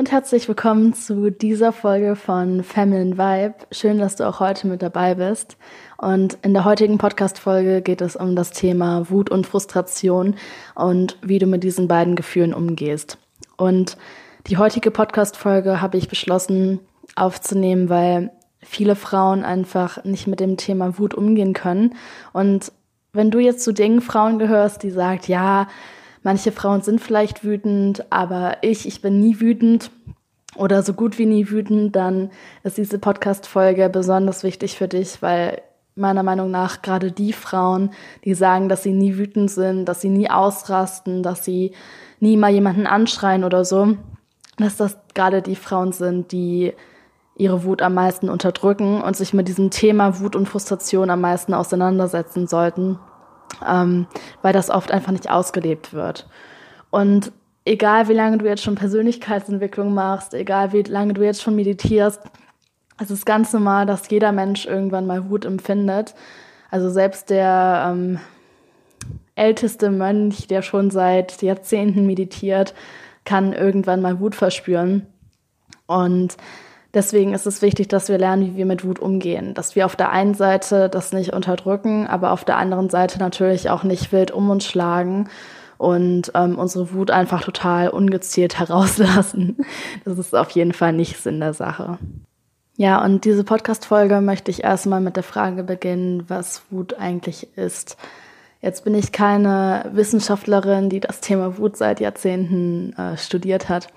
Und herzlich willkommen zu dieser Folge von Feminine Vibe. Schön, dass du auch heute mit dabei bist. Und in der heutigen Podcast-Folge geht es um das Thema Wut und Frustration und wie du mit diesen beiden Gefühlen umgehst. Und die heutige Podcast-Folge habe ich beschlossen aufzunehmen, weil viele Frauen einfach nicht mit dem Thema Wut umgehen können. Und wenn du jetzt zu den Frauen gehörst, die sagt, ja, Manche Frauen sind vielleicht wütend, aber ich, ich bin nie wütend oder so gut wie nie wütend, dann ist diese Podcast-Folge besonders wichtig für dich, weil meiner Meinung nach gerade die Frauen, die sagen, dass sie nie wütend sind, dass sie nie ausrasten, dass sie nie mal jemanden anschreien oder so, dass das gerade die Frauen sind, die ihre Wut am meisten unterdrücken und sich mit diesem Thema Wut und Frustration am meisten auseinandersetzen sollten ähm, weil das oft einfach nicht ausgelebt wird. Und egal wie lange du jetzt schon Persönlichkeitsentwicklung machst, egal wie lange du jetzt schon meditierst, es ist ganz normal, dass jeder Mensch irgendwann mal Wut empfindet. Also selbst der ähm, älteste Mönch, der schon seit Jahrzehnten meditiert, kann irgendwann mal Wut verspüren. Und Deswegen ist es wichtig, dass wir lernen, wie wir mit Wut umgehen. Dass wir auf der einen Seite das nicht unterdrücken, aber auf der anderen Seite natürlich auch nicht wild um uns schlagen und ähm, unsere Wut einfach total ungezielt herauslassen. Das ist auf jeden Fall nicht Sinn der Sache. Ja, und diese Podcast-Folge möchte ich erstmal mit der Frage beginnen, was Wut eigentlich ist. Jetzt bin ich keine Wissenschaftlerin, die das Thema Wut seit Jahrzehnten äh, studiert hat.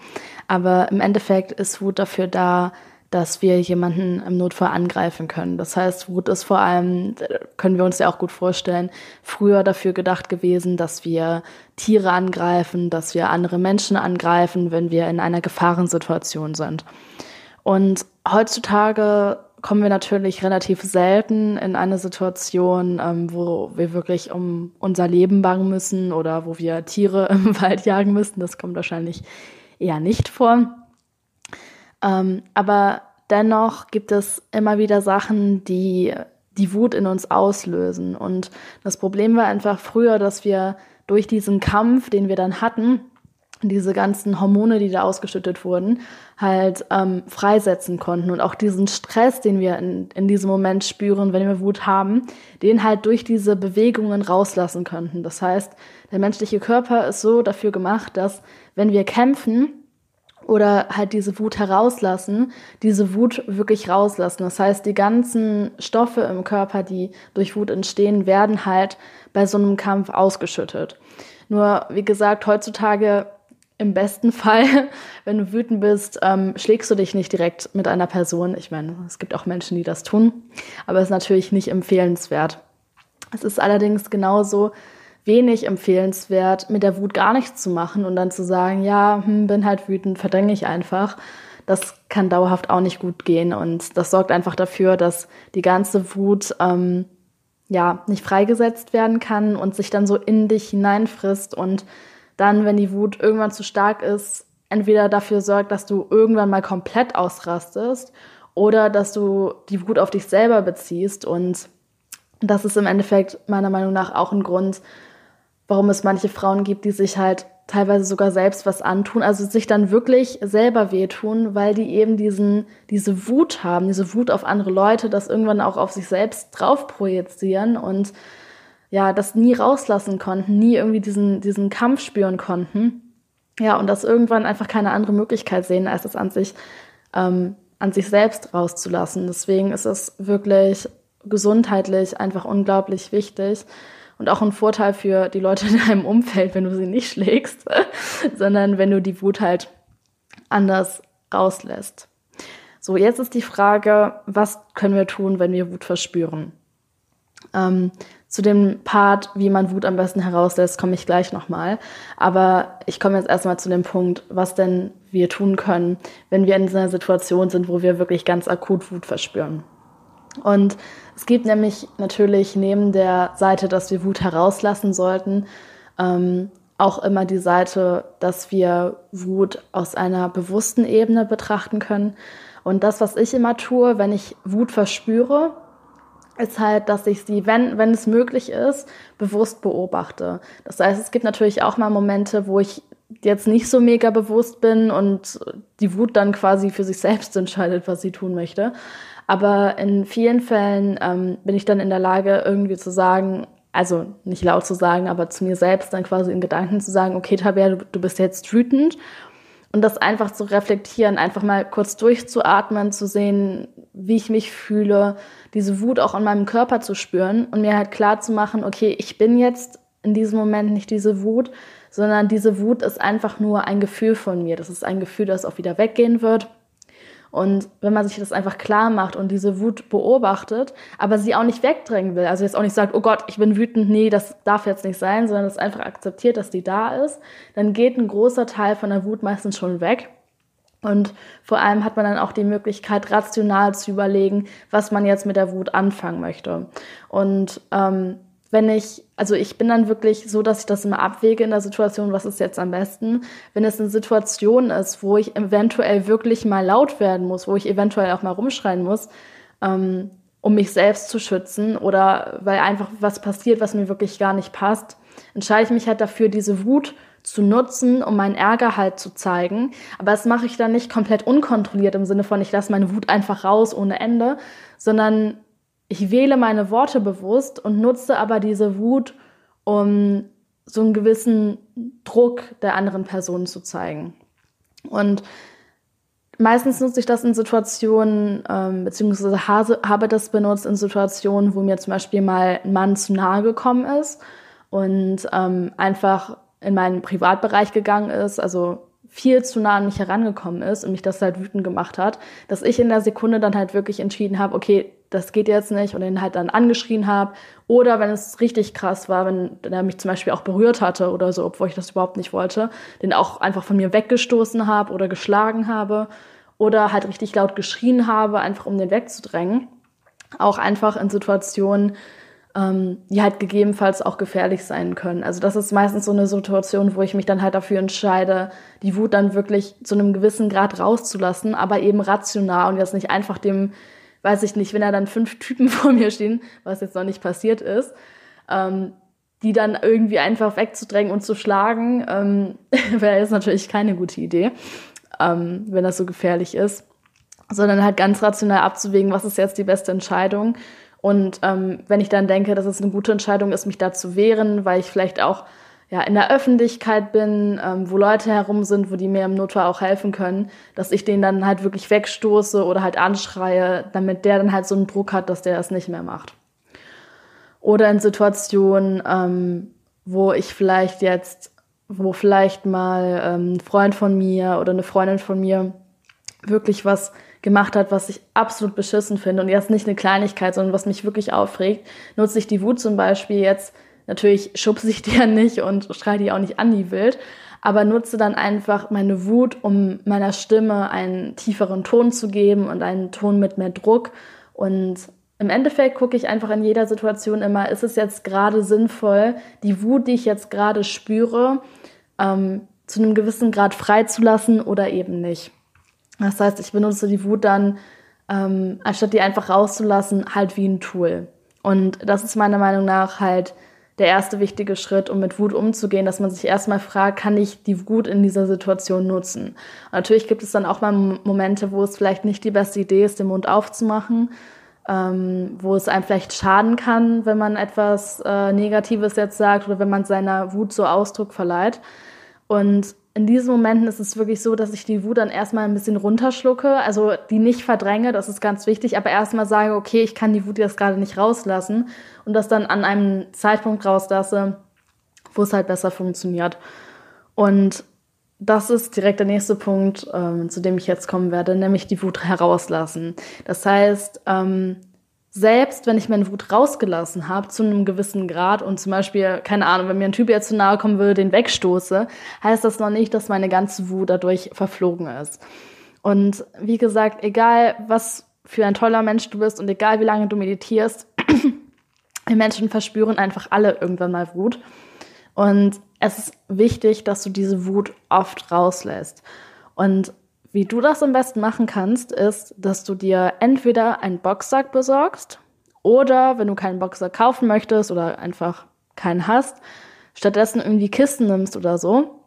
Aber im Endeffekt ist Wut dafür da, dass wir jemanden im Notfall angreifen können. Das heißt, Wut ist vor allem, können wir uns ja auch gut vorstellen, früher dafür gedacht gewesen, dass wir Tiere angreifen, dass wir andere Menschen angreifen, wenn wir in einer Gefahrensituation sind. Und heutzutage kommen wir natürlich relativ selten in eine Situation, ähm, wo wir wirklich um unser Leben bangen müssen oder wo wir Tiere im Wald jagen müssen. Das kommt wahrscheinlich eher nicht vor. Ähm, aber dennoch gibt es immer wieder Sachen, die die Wut in uns auslösen. Und das Problem war einfach früher, dass wir durch diesen Kampf, den wir dann hatten, diese ganzen Hormone, die da ausgeschüttet wurden, halt ähm, freisetzen konnten. Und auch diesen Stress, den wir in, in diesem Moment spüren, wenn wir Wut haben, den halt durch diese Bewegungen rauslassen könnten. Das heißt, der menschliche Körper ist so dafür gemacht, dass wenn wir kämpfen oder halt diese Wut herauslassen, diese Wut wirklich rauslassen. Das heißt, die ganzen Stoffe im Körper, die durch Wut entstehen, werden halt bei so einem Kampf ausgeschüttet. Nur, wie gesagt, heutzutage im besten Fall, wenn du wütend bist, ähm, schlägst du dich nicht direkt mit einer Person. Ich meine, es gibt auch Menschen, die das tun, aber es ist natürlich nicht empfehlenswert. Es ist allerdings genauso, wenig empfehlenswert, mit der Wut gar nichts zu machen und dann zu sagen, ja, hm, bin halt wütend, verdränge ich einfach. Das kann dauerhaft auch nicht gut gehen und das sorgt einfach dafür, dass die ganze Wut ähm, ja nicht freigesetzt werden kann und sich dann so in dich hineinfrisst und dann, wenn die Wut irgendwann zu stark ist, entweder dafür sorgt, dass du irgendwann mal komplett ausrastest oder dass du die Wut auf dich selber beziehst. Und das ist im Endeffekt meiner Meinung nach auch ein Grund, warum es manche Frauen gibt, die sich halt teilweise sogar selbst was antun, also sich dann wirklich selber wehtun, weil die eben diesen, diese Wut haben, diese Wut auf andere Leute, das irgendwann auch auf sich selbst drauf projizieren. Und ja, das nie rauslassen konnten, nie irgendwie diesen, diesen Kampf spüren konnten. Ja, und das irgendwann einfach keine andere Möglichkeit sehen, als es an sich, ähm, an sich selbst rauszulassen. Deswegen ist es wirklich gesundheitlich einfach unglaublich wichtig, und auch ein Vorteil für die Leute in deinem Umfeld, wenn du sie nicht schlägst, sondern wenn du die Wut halt anders rauslässt. So, jetzt ist die Frage, was können wir tun, wenn wir Wut verspüren? Ähm, zu dem Part, wie man Wut am besten herauslässt, komme ich gleich nochmal. Aber ich komme jetzt erstmal zu dem Punkt, was denn wir tun können, wenn wir in einer Situation sind, wo wir wirklich ganz akut Wut verspüren. Und es gibt nämlich natürlich neben der Seite, dass wir Wut herauslassen sollten, ähm, auch immer die Seite, dass wir Wut aus einer bewussten Ebene betrachten können. Und das, was ich immer tue, wenn ich Wut verspüre, ist halt, dass ich sie, wenn, wenn es möglich ist, bewusst beobachte. Das heißt, es gibt natürlich auch mal Momente, wo ich jetzt nicht so mega bewusst bin und die Wut dann quasi für sich selbst entscheidet, was sie tun möchte. Aber in vielen Fällen ähm, bin ich dann in der Lage, irgendwie zu sagen, also nicht laut zu sagen, aber zu mir selbst dann quasi in Gedanken zu sagen, okay, Tabea, du, du bist jetzt wütend. Und das einfach zu reflektieren, einfach mal kurz durchzuatmen, zu sehen, wie ich mich fühle, diese Wut auch an meinem Körper zu spüren und mir halt klar zu machen, okay, ich bin jetzt in diesem Moment nicht diese Wut, sondern diese Wut ist einfach nur ein Gefühl von mir. Das ist ein Gefühl, das auch wieder weggehen wird. Und wenn man sich das einfach klar macht und diese Wut beobachtet, aber sie auch nicht wegdrängen will, also jetzt auch nicht sagt, oh Gott, ich bin wütend, nee, das darf jetzt nicht sein, sondern es einfach akzeptiert, dass die da ist, dann geht ein großer Teil von der Wut meistens schon weg. Und vor allem hat man dann auch die Möglichkeit, rational zu überlegen, was man jetzt mit der Wut anfangen möchte. Und ähm, wenn ich, also ich bin dann wirklich so, dass ich das immer abwäge in der Situation, was ist jetzt am besten. Wenn es eine Situation ist, wo ich eventuell wirklich mal laut werden muss, wo ich eventuell auch mal rumschreien muss, ähm, um mich selbst zu schützen oder weil einfach was passiert, was mir wirklich gar nicht passt, entscheide ich mich halt dafür, diese Wut zu nutzen, um meinen Ärger halt zu zeigen. Aber das mache ich dann nicht komplett unkontrolliert im Sinne von, ich lasse meine Wut einfach raus ohne Ende, sondern ich wähle meine Worte bewusst und nutze aber diese Wut, um so einen gewissen Druck der anderen Person zu zeigen. Und meistens nutze ich das in Situationen, ähm, beziehungsweise habe das benutzt in Situationen, wo mir zum Beispiel mal ein Mann zu nahe gekommen ist und ähm, einfach in meinen Privatbereich gegangen ist, also viel zu nah an mich herangekommen ist und mich das halt wütend gemacht hat, dass ich in der Sekunde dann halt wirklich entschieden habe, okay, das geht jetzt nicht und ihn halt dann angeschrien habe. Oder wenn es richtig krass war, wenn er mich zum Beispiel auch berührt hatte oder so, obwohl ich das überhaupt nicht wollte, den auch einfach von mir weggestoßen habe oder geschlagen habe oder halt richtig laut geschrien habe, einfach um den wegzudrängen. Auch einfach in Situationen, ähm, die halt gegebenenfalls auch gefährlich sein können. Also das ist meistens so eine Situation, wo ich mich dann halt dafür entscheide, die Wut dann wirklich zu einem gewissen Grad rauszulassen, aber eben rational und jetzt nicht einfach dem, weiß ich nicht, wenn da dann fünf Typen vor mir stehen, was jetzt noch nicht passiert ist, ähm, die dann irgendwie einfach wegzudrängen und zu schlagen, ähm, wäre jetzt natürlich keine gute Idee, ähm, wenn das so gefährlich ist, sondern halt ganz rational abzuwägen, was ist jetzt die beste Entscheidung und ähm, wenn ich dann denke, dass es eine gute Entscheidung ist, mich da zu wehren, weil ich vielleicht auch ja, in der Öffentlichkeit bin, ähm, wo Leute herum sind, wo die mir im Notfall auch helfen können, dass ich den dann halt wirklich wegstoße oder halt anschreie, damit der dann halt so einen Druck hat, dass der das nicht mehr macht. Oder in Situationen, ähm, wo ich vielleicht jetzt, wo vielleicht mal ähm, ein Freund von mir oder eine Freundin von mir wirklich was gemacht hat, was ich absolut beschissen finde und jetzt nicht eine Kleinigkeit, sondern was mich wirklich aufregt, nutze ich die Wut zum Beispiel jetzt, natürlich schubse ich die ja nicht und schreie die auch nicht an die wild, aber nutze dann einfach meine Wut, um meiner Stimme einen tieferen Ton zu geben und einen Ton mit mehr Druck und im Endeffekt gucke ich einfach in jeder Situation immer, ist es jetzt gerade sinnvoll, die Wut, die ich jetzt gerade spüre, ähm, zu einem gewissen Grad freizulassen oder eben nicht. Das heißt, ich benutze die Wut dann, ähm, anstatt die einfach rauszulassen, halt wie ein Tool. Und das ist meiner Meinung nach halt der erste wichtige Schritt, um mit Wut umzugehen, dass man sich erstmal fragt, kann ich die Wut in dieser Situation nutzen? Und natürlich gibt es dann auch mal Momente, wo es vielleicht nicht die beste Idee ist, den Mund aufzumachen, ähm, wo es einem vielleicht schaden kann, wenn man etwas äh, Negatives jetzt sagt oder wenn man seiner Wut so Ausdruck verleiht. Und in diesen Momenten ist es wirklich so, dass ich die Wut dann erstmal ein bisschen runterschlucke, also die nicht verdränge, das ist ganz wichtig, aber erstmal sage, okay, ich kann die Wut jetzt gerade nicht rauslassen und das dann an einem Zeitpunkt rauslasse, wo es halt besser funktioniert. Und das ist direkt der nächste Punkt, ähm, zu dem ich jetzt kommen werde, nämlich die Wut herauslassen. Das heißt, ähm, selbst wenn ich meine Wut rausgelassen habe zu einem gewissen Grad und zum Beispiel, keine Ahnung, wenn mir ein Typ jetzt zu nahe kommen würde, den wegstoße, heißt das noch nicht, dass meine ganze Wut dadurch verflogen ist. Und wie gesagt, egal was für ein toller Mensch du bist und egal wie lange du meditierst, wir Menschen verspüren einfach alle irgendwann mal Wut. Und es ist wichtig, dass du diese Wut oft rauslässt. Und wie du das am besten machen kannst, ist, dass du dir entweder einen Boxsack besorgst oder wenn du keinen Boxsack kaufen möchtest oder einfach keinen hast, stattdessen irgendwie Kisten nimmst oder so.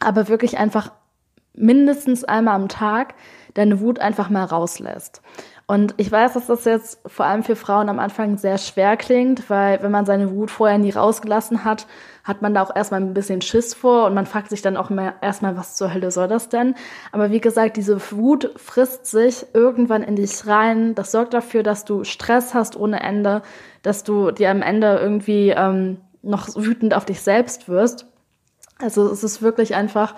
Aber wirklich einfach mindestens einmal am Tag deine Wut einfach mal rauslässt. Und ich weiß, dass das jetzt vor allem für Frauen am Anfang sehr schwer klingt, weil wenn man seine Wut vorher nie rausgelassen hat, hat man da auch erstmal ein bisschen Schiss vor und man fragt sich dann auch mehr, erstmal, was zur Hölle soll das denn? Aber wie gesagt, diese Wut frisst sich irgendwann in dich rein. Das sorgt dafür, dass du Stress hast ohne Ende, dass du dir am Ende irgendwie ähm, noch wütend auf dich selbst wirst. Also es ist wirklich einfach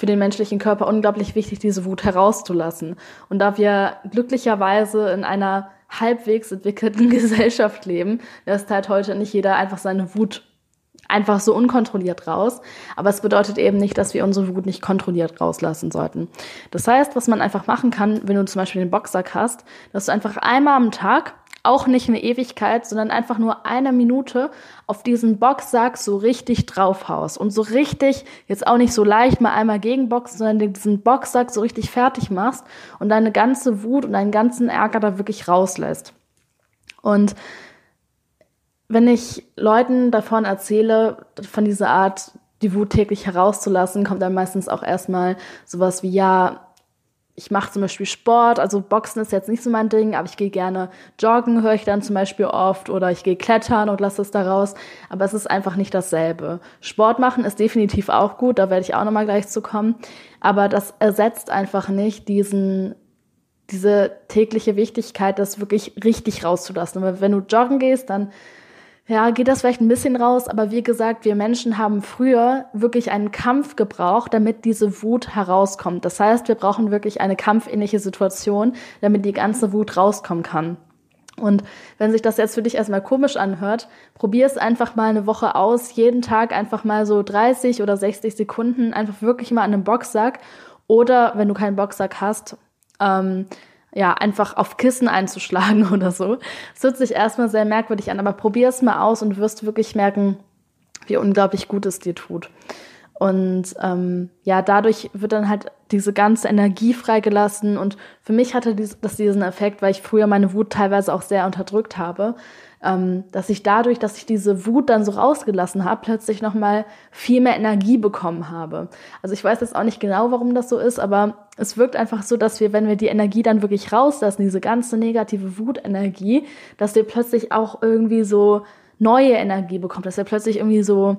für den menschlichen Körper unglaublich wichtig, diese Wut herauszulassen. Und da wir glücklicherweise in einer halbwegs entwickelten Gesellschaft leben, lässt halt heute nicht jeder einfach seine Wut einfach so unkontrolliert raus. Aber es bedeutet eben nicht, dass wir unsere Wut nicht kontrolliert rauslassen sollten. Das heißt, was man einfach machen kann, wenn du zum Beispiel den Boxsack hast, dass du einfach einmal am Tag auch nicht eine Ewigkeit, sondern einfach nur eine Minute auf diesen Boxsack so richtig draufhaust und so richtig, jetzt auch nicht so leicht mal einmal gegenboxen, sondern diesen Boxsack so richtig fertig machst und deine ganze Wut und deinen ganzen Ärger da wirklich rauslässt. Und wenn ich Leuten davon erzähle, von dieser Art, die Wut täglich herauszulassen, kommt dann meistens auch erstmal sowas wie, ja, ich mache zum Beispiel Sport, also Boxen ist jetzt nicht so mein Ding, aber ich gehe gerne joggen, höre ich dann zum Beispiel oft, oder ich gehe klettern und lasse es da raus. Aber es ist einfach nicht dasselbe. Sport machen ist definitiv auch gut, da werde ich auch nochmal gleich zu kommen. Aber das ersetzt einfach nicht diesen, diese tägliche Wichtigkeit, das wirklich richtig rauszulassen. Aber wenn du joggen gehst, dann ja, geht das vielleicht ein bisschen raus, aber wie gesagt, wir Menschen haben früher wirklich einen Kampf gebraucht, damit diese Wut herauskommt. Das heißt, wir brauchen wirklich eine kampfähnliche Situation, damit die ganze Wut rauskommen kann. Und wenn sich das jetzt für dich erstmal komisch anhört, probier es einfach mal eine Woche aus, jeden Tag einfach mal so 30 oder 60 Sekunden einfach wirklich mal an einem Boxsack oder wenn du keinen Boxsack hast, ähm, ja, einfach auf Kissen einzuschlagen oder so. Es hört sich erstmal sehr merkwürdig an, aber probier es mal aus und wirst wirklich merken, wie unglaublich gut es dir tut. Und ähm, ja, dadurch wird dann halt diese ganze Energie freigelassen. Und für mich hatte das diesen Effekt, weil ich früher meine Wut teilweise auch sehr unterdrückt habe, ähm, dass ich dadurch, dass ich diese Wut dann so rausgelassen habe, plötzlich nochmal viel mehr Energie bekommen habe. Also ich weiß jetzt auch nicht genau, warum das so ist, aber es wirkt einfach so, dass wir, wenn wir die Energie dann wirklich rauslassen, diese ganze negative Wutenergie, dass wir plötzlich auch irgendwie so neue Energie bekommen, dass wir plötzlich irgendwie so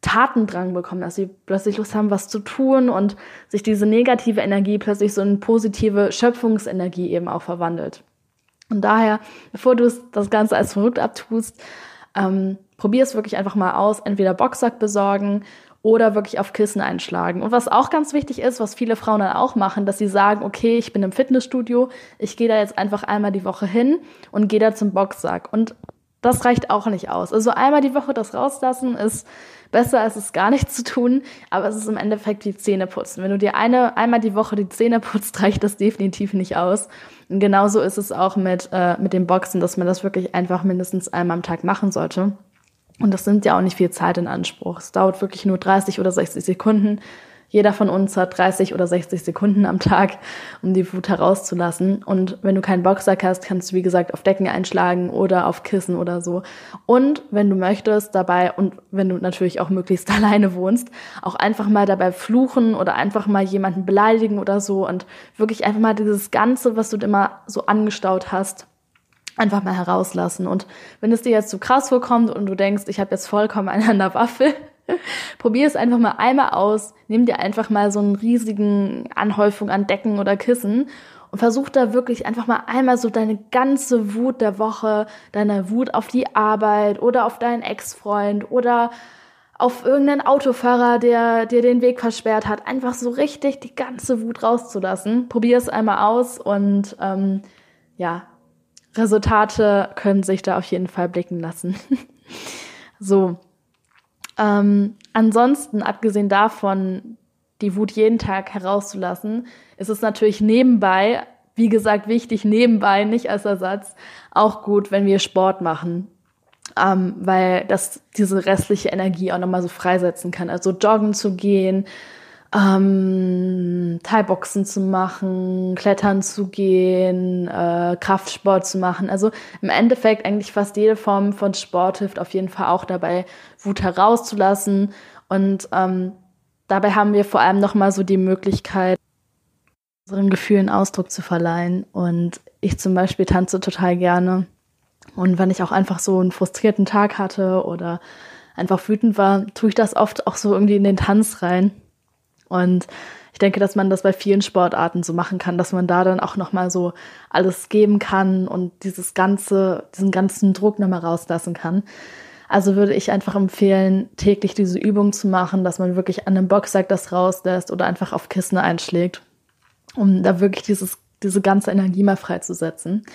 Tatendrang bekommen, dass sie plötzlich Lust haben, was zu tun und sich diese negative Energie plötzlich so in positive Schöpfungsenergie eben auch verwandelt. Und daher, bevor du das Ganze als verrückt abtust, ähm, probier es wirklich einfach mal aus. Entweder Boxsack besorgen oder wirklich auf Kissen einschlagen. Und was auch ganz wichtig ist, was viele Frauen dann auch machen, dass sie sagen, okay, ich bin im Fitnessstudio, ich gehe da jetzt einfach einmal die Woche hin und gehe da zum Boxsack. Und das reicht auch nicht aus. Also einmal die Woche das rauslassen ist besser, als es gar nichts zu tun, aber es ist im Endeffekt wie Zähne putzen. Wenn du dir eine, einmal die Woche die Zähne putzt, reicht das definitiv nicht aus. Und genauso ist es auch mit, äh, mit dem Boxen, dass man das wirklich einfach mindestens einmal am Tag machen sollte. Und das nimmt ja auch nicht viel Zeit in Anspruch. Es dauert wirklich nur 30 oder 60 Sekunden. Jeder von uns hat 30 oder 60 Sekunden am Tag, um die Wut herauszulassen. Und wenn du keinen Boxsack hast, kannst du, wie gesagt, auf Decken einschlagen oder auf Kissen oder so. Und wenn du möchtest, dabei, und wenn du natürlich auch möglichst alleine wohnst, auch einfach mal dabei fluchen oder einfach mal jemanden beleidigen oder so und wirklich einfach mal dieses Ganze, was du immer so angestaut hast, einfach mal herauslassen. Und wenn es dir jetzt zu krass vorkommt und du denkst, ich habe jetzt vollkommen einen an der Waffel, Probier es einfach mal einmal aus. Nimm dir einfach mal so einen riesigen Anhäufung an Decken oder Kissen und versuch da wirklich einfach mal einmal so deine ganze Wut der Woche, deine Wut auf die Arbeit oder auf deinen Ex-Freund oder auf irgendeinen Autofahrer, der dir den Weg versperrt hat, einfach so richtig die ganze Wut rauszulassen. Probier es einmal aus und ähm, ja, Resultate können sich da auf jeden Fall blicken lassen. so, ähm, ansonsten, abgesehen davon, die Wut jeden Tag herauszulassen, ist es natürlich nebenbei wie gesagt, wichtig nebenbei, nicht als Ersatz, auch gut, wenn wir Sport machen. Ähm, weil das diese restliche Energie auch nochmal so freisetzen kann. Also joggen zu gehen, ähm, Thai-Boxen zu machen, Klettern zu gehen, äh, Kraftsport zu machen. Also im Endeffekt eigentlich fast jede Form von Sport hilft auf jeden Fall auch dabei, Wut herauszulassen. Und ähm, dabei haben wir vor allem nochmal so die Möglichkeit, unseren Gefühlen Ausdruck zu verleihen. Und ich zum Beispiel tanze total gerne. Und wenn ich auch einfach so einen frustrierten Tag hatte oder einfach wütend war, tue ich das oft auch so irgendwie in den Tanz rein. Und ich denke, dass man das bei vielen Sportarten so machen kann, dass man da dann auch nochmal so alles geben kann und dieses ganze, diesen ganzen Druck nochmal rauslassen kann. Also würde ich einfach empfehlen, täglich diese Übung zu machen, dass man wirklich an einem Boxsack das rauslässt oder einfach auf Kissen einschlägt, um da wirklich dieses, diese ganze Energie mal freizusetzen.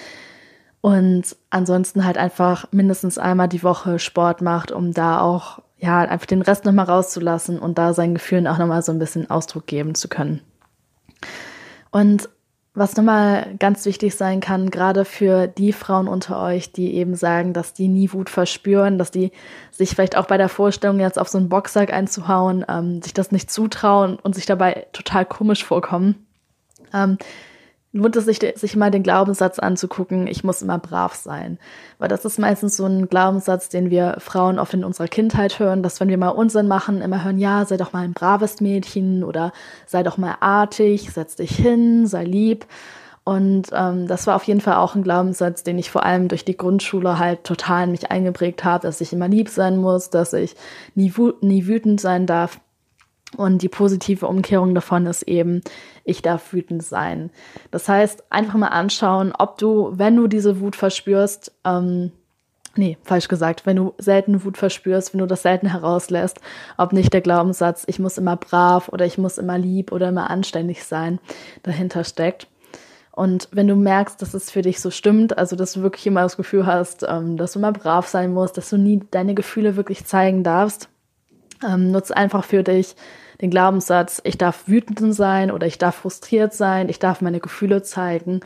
Und ansonsten halt einfach mindestens einmal die Woche Sport macht, um da auch ja, einfach den Rest nochmal rauszulassen und da seinen Gefühlen auch nochmal so ein bisschen Ausdruck geben zu können. Und was nochmal ganz wichtig sein kann, gerade für die Frauen unter euch, die eben sagen, dass die nie Wut verspüren, dass die sich vielleicht auch bei der Vorstellung, jetzt auf so einen Boxsack einzuhauen, ähm, sich das nicht zutrauen und sich dabei total komisch vorkommen. Ähm, lohnt es sich, sich mal den Glaubenssatz anzugucken, ich muss immer brav sein. Weil das ist meistens so ein Glaubenssatz, den wir Frauen oft in unserer Kindheit hören, dass wenn wir mal Unsinn machen, immer hören, ja, sei doch mal ein braves Mädchen oder sei doch mal artig, setz dich hin, sei lieb. Und ähm, das war auf jeden Fall auch ein Glaubenssatz, den ich vor allem durch die Grundschule halt total in mich eingeprägt habe, dass ich immer lieb sein muss, dass ich nie, nie wütend sein darf. Und die positive Umkehrung davon ist eben, ich darf wütend sein. Das heißt, einfach mal anschauen, ob du, wenn du diese Wut verspürst, ähm, nee, falsch gesagt, wenn du selten Wut verspürst, wenn du das selten herauslässt, ob nicht der Glaubenssatz, ich muss immer brav oder ich muss immer lieb oder immer anständig sein, dahinter steckt. Und wenn du merkst, dass es für dich so stimmt, also dass du wirklich immer das Gefühl hast, ähm, dass du immer brav sein musst, dass du nie deine Gefühle wirklich zeigen darfst, ähm, nutz einfach für dich den Glaubenssatz, ich darf wütend sein oder ich darf frustriert sein, ich darf meine Gefühle zeigen.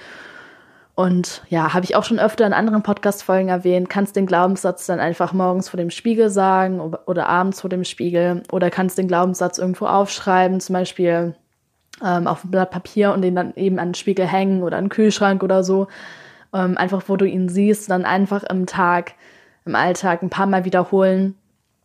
Und ja, habe ich auch schon öfter in anderen Podcast-Folgen erwähnt, kannst den Glaubenssatz dann einfach morgens vor dem Spiegel sagen oder abends vor dem Spiegel oder kannst den Glaubenssatz irgendwo aufschreiben, zum Beispiel ähm, auf ein Blatt Papier und den dann eben an den Spiegel hängen oder an den Kühlschrank oder so. Ähm, einfach, wo du ihn siehst, dann einfach im Tag, im Alltag ein paar Mal wiederholen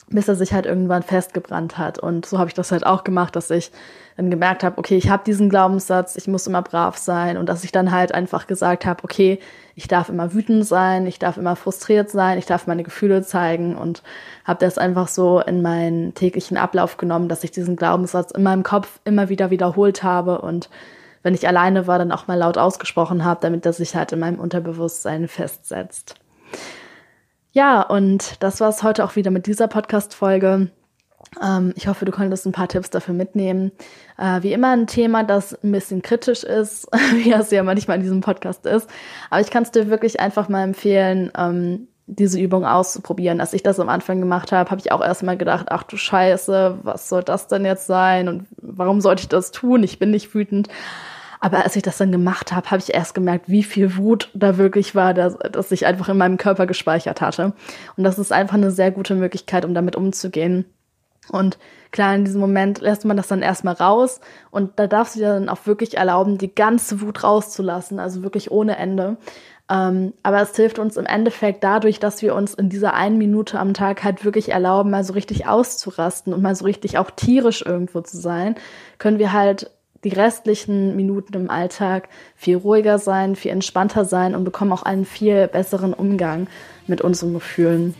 bis er sich halt irgendwann festgebrannt hat. Und so habe ich das halt auch gemacht, dass ich dann gemerkt habe, okay, ich habe diesen Glaubenssatz, ich muss immer brav sein und dass ich dann halt einfach gesagt habe, okay, ich darf immer wütend sein, ich darf immer frustriert sein, ich darf meine Gefühle zeigen und habe das einfach so in meinen täglichen Ablauf genommen, dass ich diesen Glaubenssatz in meinem Kopf immer wieder wiederholt habe und wenn ich alleine war, dann auch mal laut ausgesprochen habe, damit das sich halt in meinem Unterbewusstsein festsetzt. Ja, und das war es heute auch wieder mit dieser Podcast-Folge. Ähm, ich hoffe, du konntest ein paar Tipps dafür mitnehmen. Äh, wie immer ein Thema, das ein bisschen kritisch ist, wie es ja manchmal in diesem Podcast ist. Aber ich kann es dir wirklich einfach mal empfehlen, ähm, diese Übung auszuprobieren. Als ich das am Anfang gemacht habe, habe ich auch erstmal gedacht, ach du Scheiße, was soll das denn jetzt sein und warum sollte ich das tun? Ich bin nicht wütend. Aber als ich das dann gemacht habe, habe ich erst gemerkt, wie viel Wut da wirklich war, dass, dass ich einfach in meinem Körper gespeichert hatte. Und das ist einfach eine sehr gute Möglichkeit, um damit umzugehen. Und klar, in diesem Moment lässt man das dann erstmal raus und da darfst du dir dann auch wirklich erlauben, die ganze Wut rauszulassen, also wirklich ohne Ende. Ähm, aber es hilft uns im Endeffekt dadurch, dass wir uns in dieser einen Minute am Tag halt wirklich erlauben, mal so richtig auszurasten und mal so richtig auch tierisch irgendwo zu sein, können wir halt die restlichen Minuten im Alltag viel ruhiger sein, viel entspannter sein und bekommen auch einen viel besseren Umgang mit unseren Gefühlen,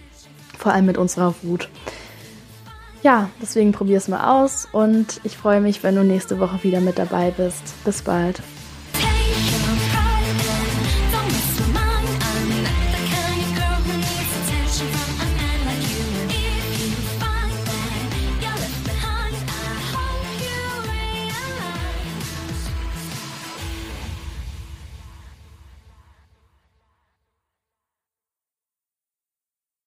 vor allem mit unserer Wut. Ja, deswegen probier es mal aus und ich freue mich, wenn du nächste Woche wieder mit dabei bist. Bis bald.